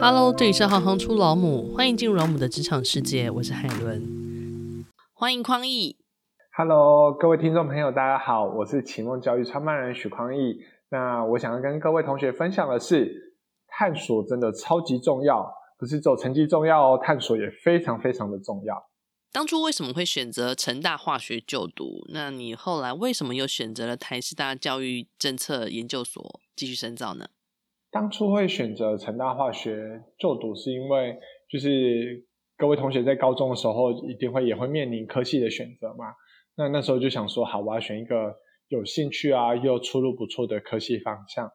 Hello，这里是行行出老母，欢迎进入老母的职场世界，我是海伦，欢迎匡毅。Hello，各位听众朋友，大家好，我是启梦教育创办人许匡毅。那我想要跟各位同学分享的是，探索真的超级重要，不是只有成绩重要哦，探索也非常非常的重要。当初为什么会选择成大化学就读？那你后来为什么又选择了台师大教育政策研究所继续深造呢？当初会选择成大化学就读，是因为就是各位同学在高中的时候一定会也会面临科系的选择嘛。那那时候就想说，好，我要选一个有兴趣啊又出路不错的科系方向。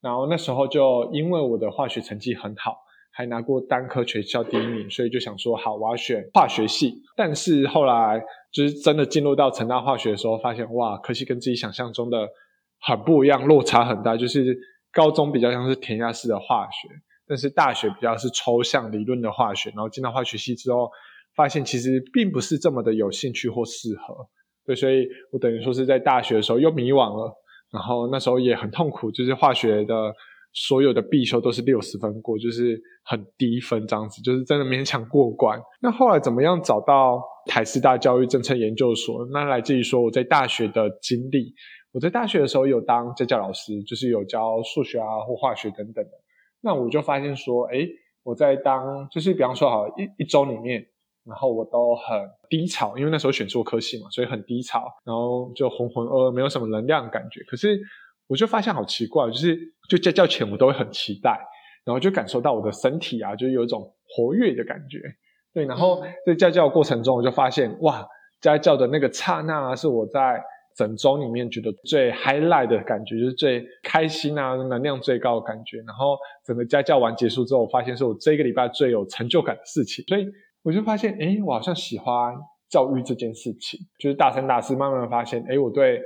然后那时候就因为我的化学成绩很好，还拿过单科全校第一名，所以就想说，好，我要选化学系。但是后来就是真的进入到成大化学的时候，发现哇，科系跟自己想象中的很不一样，落差很大，就是。高中比较像是填鸭式的化学，但是大学比较是抽象理论的化学。然后进到化学系之后，发现其实并不是这么的有兴趣或适合。对，所以我等于说是在大学的时候又迷惘了。然后那时候也很痛苦，就是化学的所有的必修都是六十分过，就是很低分这样子，就是真的勉强过关。那后来怎么样找到台师大教育政策研究所？那来自于说我在大学的经历。我在大学的时候有当家教老师，就是有教数学啊或化学等等的。那我就发现说，哎，我在当就是比方说好一一周里面，然后我都很低潮，因为那时候选错科系嘛，所以很低潮，然后就浑浑噩噩，没有什么能量的感觉。可是我就发现好奇怪，就是就家教前我都会很期待，然后就感受到我的身体啊，就有一种活跃的感觉。对，然后在家教的过程中，我就发现哇，家教的那个刹那啊，是我在。整周里面觉得最 highlight 的感觉，就是最开心啊，能量最高的感觉。然后整个家教完结束之后，我发现是我这个礼拜最有成就感的事情。所以我就发现，诶，我好像喜欢教育这件事情。就是大三、大四慢慢发现，诶，我对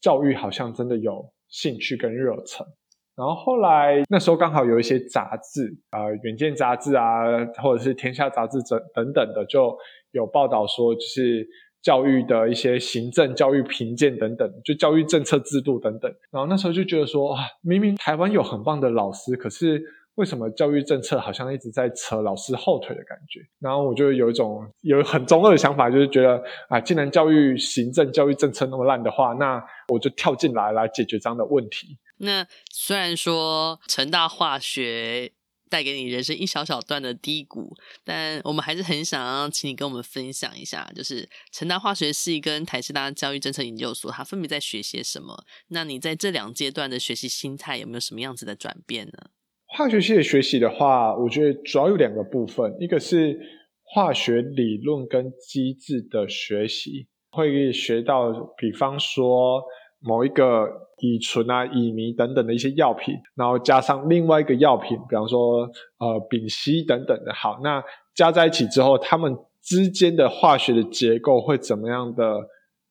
教育好像真的有兴趣跟热忱。然后后来那时候刚好有一些杂志，呃，《远见》杂志啊，或者是《天下》杂志等等等的，就有报道说，就是。教育的一些行政、教育评鉴等等，就教育政策制度等等。然后那时候就觉得说，啊，明明台湾有很棒的老师，可是为什么教育政策好像一直在扯老师后腿的感觉？然后我就有一种有很中二的想法，就是觉得啊，既然教育行政、教育政策那么烂的话，那我就跳进来来解决这样的问题。那虽然说成大化学。带给你人生一小小段的低谷，但我们还是很想要请你跟我们分享一下，就是成大化学系跟台师大教育政策研究所，它分别在学些什么？那你在这两阶段的学习心态有没有什么样子的转变呢？化学系的学习的话，我觉得主要有两个部分，一个是化学理论跟机制的学习，会学到，比方说。某一个乙醇啊、乙醚等等的一些药品，然后加上另外一个药品，比方说呃丙烯等等的，好，那加在一起之后，它们之间的化学的结构会怎么样的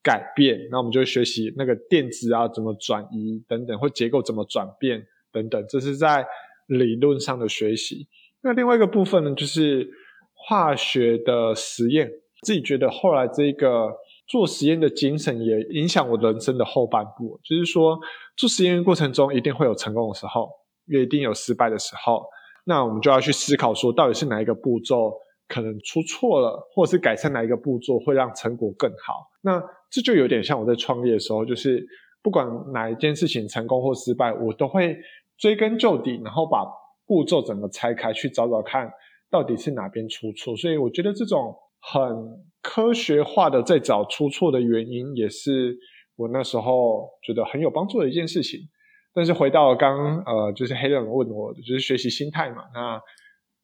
改变？那我们就学习那个电子啊怎么转移等等，或结构怎么转变等等，这是在理论上的学习。那另外一个部分呢，就是化学的实验，自己觉得后来这个。做实验的精神也影响我人生的后半部，就是说做实验过程中一定会有成功的时候，也一定有失败的时候。那我们就要去思考说，到底是哪一个步骤可能出错了，或者是改善哪一个步骤会让成果更好。那这就有点像我在创业的时候，就是不管哪一件事情成功或失败，我都会追根究底，然后把步骤整个拆开去找找看，到底是哪边出错。所以我觉得这种很。科学化的在找出错的原因，也是我那时候觉得很有帮助的一件事情。但是回到刚呃，就是黑人问我，就是学习心态嘛。那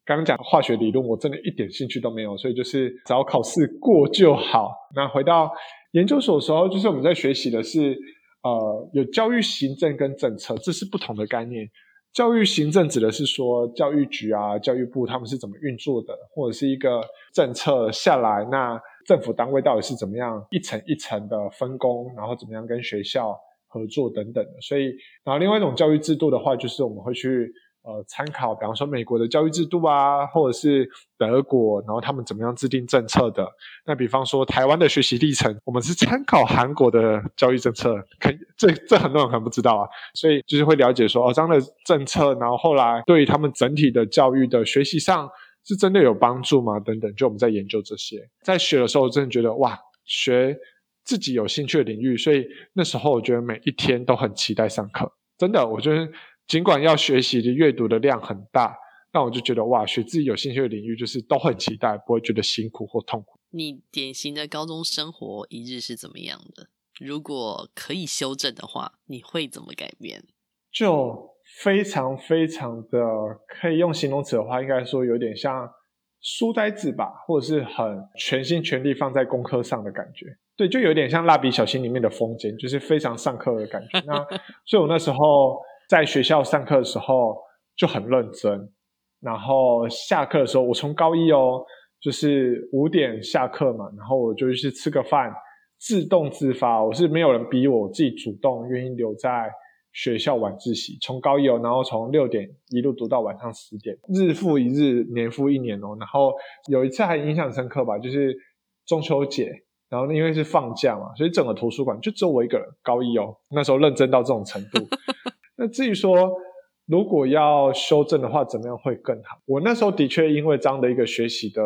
刚刚讲化学理论，我真的一点兴趣都没有，所以就是只要考试过就好。那回到研究所的时候，就是我们在学习的是呃，有教育行政跟政策，这是不同的概念。教育行政指的是说教育局啊、教育部他们是怎么运作的，或者是一个政策下来，那政府单位到底是怎么样一层一层的分工，然后怎么样跟学校合作等等的。所以，然后另外一种教育制度的话，就是我们会去呃，参考，比方说美国的教育制度啊，或者是德国，然后他们怎么样制定政策的。那比方说台湾的学习历程，我们是参考韩国的教育政策，可这这很多人可能不知道啊。所以就是会了解说，哦，这样的政策，然后后来对于他们整体的教育的学习上是真的有帮助吗？等等，就我们在研究这些，在学的时候，真的觉得哇，学自己有兴趣的领域，所以那时候我觉得每一天都很期待上课，真的，我觉得。尽管要学习的阅读的量很大，但我就觉得哇，学自己有兴趣的领域，就是都很期待，不会觉得辛苦或痛苦。你典型的高中生活一日是怎么样的？如果可以修正的话，你会怎么改变？就非常非常的可以用形容词的话，应该说有点像书呆子吧，或者是很全心全力放在功课上的感觉。对，就有点像蜡笔小新里面的风间，就是非常上课的感觉。那 所以我那时候。在学校上课的时候就很认真，然后下课的时候，我从高一哦，就是五点下课嘛，然后我就去吃个饭，自动自发，我是没有人逼我，我自己主动愿意留在学校晚自习，从高一哦，然后从六点一路读到晚上十点，日复一日，年复一年哦，然后有一次还印象深刻吧，就是中秋节，然后因为是放假嘛，所以整个图书馆就只有我一个人，高一哦，那时候认真到这种程度。那至于说，如果要修正的话，怎么样会更好？我那时候的确因为这样的一个学习的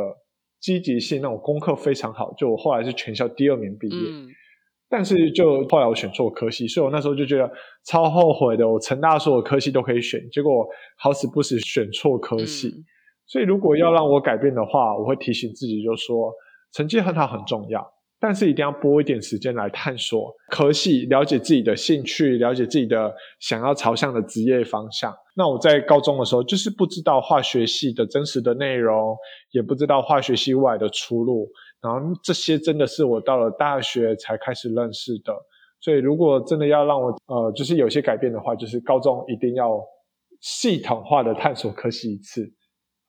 积极性，那种功课非常好，就我后来是全校第二名毕业。嗯。但是就后来我选错科系，所以我那时候就觉得超后悔的。我成大所有科系都可以选，结果好死不死选错科系。嗯。所以如果要让我改变的话，我会提醒自己，就说成绩很好很重要。但是一定要拨一点时间来探索科系，了解自己的兴趣，了解自己的想要朝向的职业方向。那我在高中的时候，就是不知道化学系的真实的内容，也不知道化学系外的出路。然后这些真的是我到了大学才开始认识的。所以如果真的要让我呃，就是有些改变的话，就是高中一定要系统化的探索科系一次，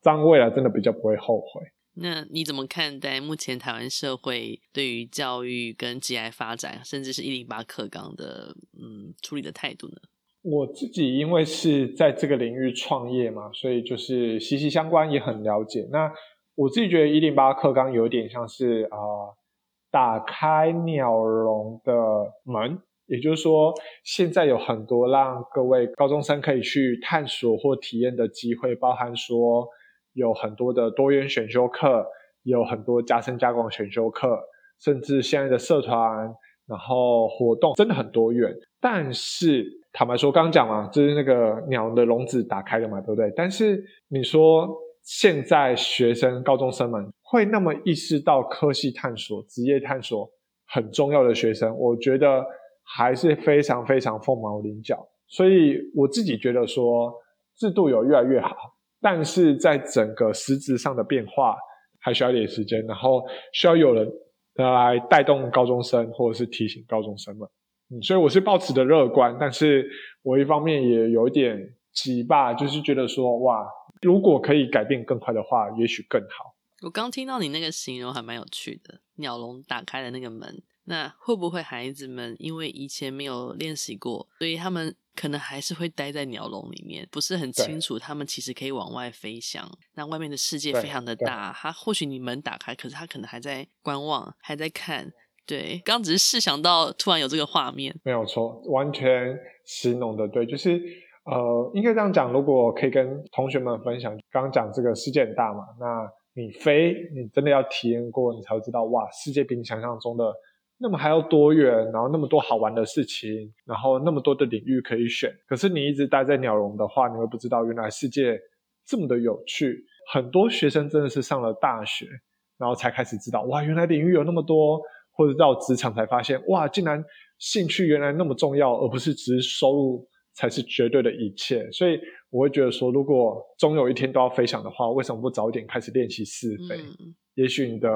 这样未来真的比较不会后悔。那你怎么看待目前台湾社会对于教育跟职业发展，甚至是一零八课纲的嗯处理的态度呢？我自己因为是在这个领域创业嘛，所以就是息息相关，也很了解。那我自己觉得一零八课纲有点像是啊、打开鸟笼的门，也就是说，现在有很多让各位高中生可以去探索或体验的机会，包含说。有很多的多元选修课，有很多加深加广选修课，甚至现在的社团，然后活动真的很多元。但是坦白说，刚刚讲嘛，就是那个鸟的笼子打开了嘛，对不对？但是你说现在学生高中生们会那么意识到科系探索、职业探索很重要的学生，我觉得还是非常非常凤毛麟角。所以我自己觉得说，制度有越来越好。但是在整个实质上的变化还需要一点时间，然后需要有人来带动高中生，或者是提醒高中生们。嗯，所以我是抱持的乐观，但是我一方面也有一点急吧，就是觉得说，哇，如果可以改变更快的话，也许更好。我刚听到你那个形容还蛮有趣的，鸟笼打开的那个门。那会不会孩子们因为以前没有练习过，所以他们可能还是会待在鸟笼里面，不是很清楚他们其实可以往外飞翔。那外面的世界非常的大，他或许你门打开，可是他可能还在观望，还在看。对，刚只是试想到突然有这个画面，没有错，完全形容的对，就是呃，应该这样讲。如果可以跟同学们分享，刚刚讲这个世界很大嘛，那你飞，你真的要体验过，你才会知道哇，世界比你想象中的。那么还要多远，然后那么多好玩的事情，然后那么多的领域可以选。可是你一直待在鸟笼的话，你会不知道原来世界这么的有趣。很多学生真的是上了大学，然后才开始知道，哇，原来领域有那么多，或者到职场才发现，哇，竟然兴趣原来那么重要，而不是只是收入才是绝对的一切。所以我会觉得说，如果终有一天都要飞翔的话，为什么不早一点开始练习试飞？嗯。也许你的。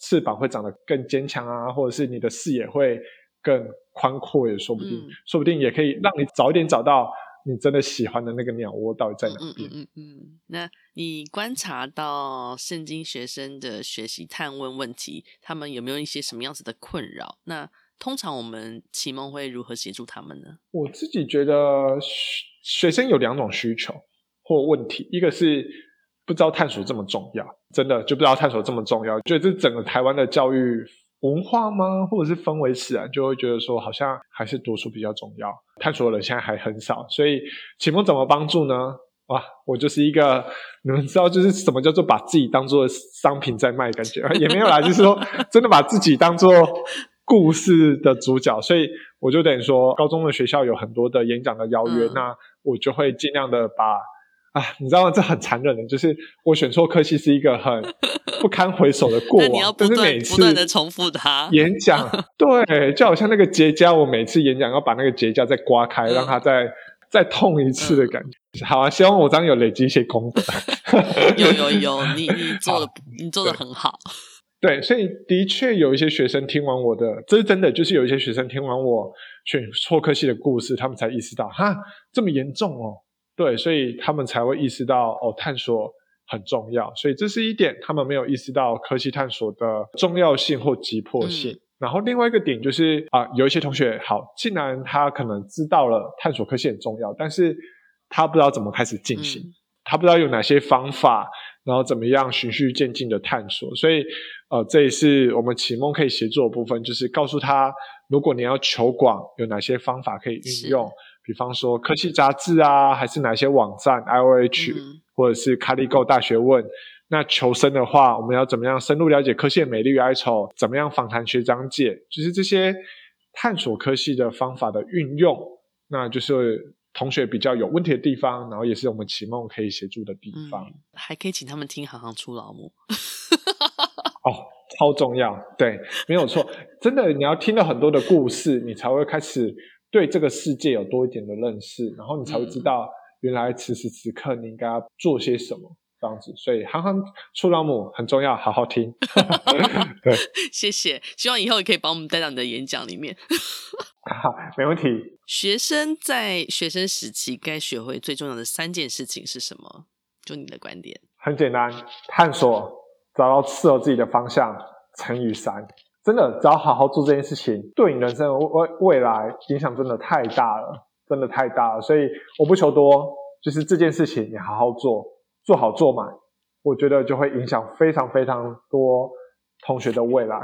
翅膀会长得更坚强啊，或者是你的视野会更宽阔，也说不定，嗯、说不定也可以让你早一点找到你真的喜欢的那个鸟窝到底在哪边。嗯嗯，嗯，那你观察到圣经学生的学习探问问题，他们有没有一些什么样子的困扰？那通常我们启梦会如何协助他们呢？我自己觉得学生有两种需求，或问题，一个是不知道探索这么重要，真的就不知道探索这么重要，觉得这整个台湾的教育文化吗，或者是氛围使然，就会觉得说好像还是读书比较重要，探索的人现在还很少，所以启蒙怎么帮助呢？哇，我就是一个你们知道就是什么叫做把自己当做商品在卖，感觉也没有啦，就是说真的把自己当做故事的主角，所以我就等于说高中的学校有很多的演讲的邀约，嗯、那我就会尽量的把。啊，你知道吗？这很残忍的，就是我选错科系是一个很不堪回首的过往。你要不是每次不断的重复它演讲，对，就好像那个结痂，我每次演讲要把那个结痂再刮开，嗯、让它再再痛一次的感觉。嗯、好啊，希望我这样有累积一些功德。有有有，你你做的你做的很好。对，所以的确有一些学生听完我的，这是真的，就是有一些学生听完我选错科系的故事，他们才意识到，哈，这么严重哦。对，所以他们才会意识到哦，探索很重要。所以这是一点，他们没有意识到科系探索的重要性或急迫性。嗯、然后另外一个点就是啊、呃，有一些同学好，既然他可能知道了探索科系很重要，但是他不知道怎么开始进行，嗯、他不知道有哪些方法，然后怎么样循序渐进的探索。所以呃，这也是我们启蒙可以协作的部分，就是告诉他，如果你要求广，有哪些方法可以运用。比方说科技杂志啊，还是哪些网站，IOH、嗯、或者是 ColleGo 大学问。那求生的话，我们要怎么样深入了解科系的美丽与哀愁？怎么样访谈学长姐？就是这些探索科系的方法的运用，那就是同学比较有问题的地方，然后也是我们启梦可以协助的地方。嗯、还可以请他们听行行出老母。哦，超重要，对，没有错，真的，你要听了很多的故事，你才会开始。对这个世界有多一点的认识，然后你才会知道原来此时此刻你应该要做些什么这样子。所以行行出老母很重要，好好听。对，谢谢，希望以后也可以把我们带到你的演讲里面。好，没问题。学生在学生时期该学会最重要的三件事情是什么？就你的观点。很简单，探索，找到适合自己的方向，乘以三。真的，只要好好做这件事情，对你人生未未来影响真的太大了，真的太大了。所以我不求多，就是这件事情你好好做，做好做满，我觉得就会影响非常非常多同学的未来。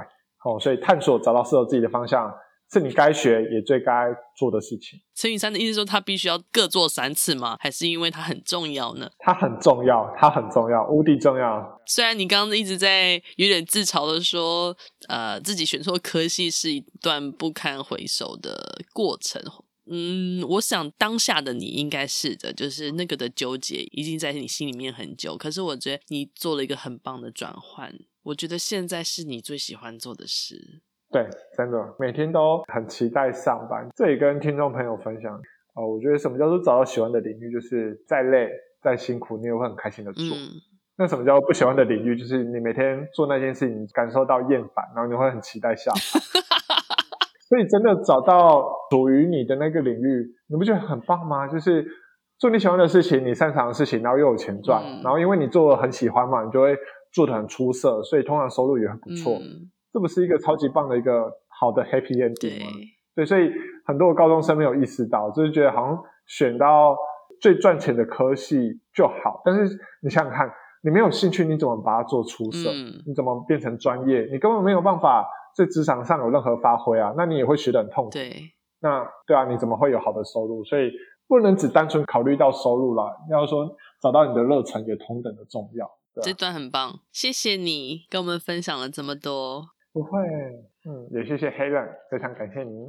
哦，所以探索，找到适合自己的方向。是你该学也最该做的事情。乘以三的意思说，他必须要各做三次吗？还是因为它很重要呢？它很重要，它很重要，无敌重要。虽然你刚刚一直在有点自嘲的说，呃，自己选错科系是一段不堪回首的过程。嗯，我想当下的你应该是的，就是那个的纠结已经在你心里面很久。可是我觉得你做了一个很棒的转换，我觉得现在是你最喜欢做的事。对，真的每天都很期待上班。这里跟听众朋友分享啊、呃，我觉得什么叫做找到喜欢的领域，就是再累再辛苦，你也会很开心的做。嗯、那什么叫不喜欢的领域，就是你每天做那件事情感受到厌烦，然后你会很期待下班。所以真的找到属于你的那个领域，你不觉得很棒吗？就是做你喜欢的事情，你擅长的事情，然后又有钱赚，嗯、然后因为你做的很喜欢嘛，你就会做的很出色，所以通常收入也很不错。嗯这不是一个超级棒的一个好的 happy ending 吗？对，对，所以很多高中生没有意识到，就是觉得好像选到最赚钱的科系就好。但是你想想看，你没有兴趣，你怎么把它做出色？嗯、你怎么变成专业？你根本没有办法在职场上有任何发挥啊！那你也会学得很痛苦。对，那对啊，你怎么会有好的收入？所以不能只单纯考虑到收入啦，要说找到你的热忱也同等的重要。啊、这段很棒，谢谢你跟我们分享了这么多。不会，嗯，也谢谢 Helen，非常感谢您。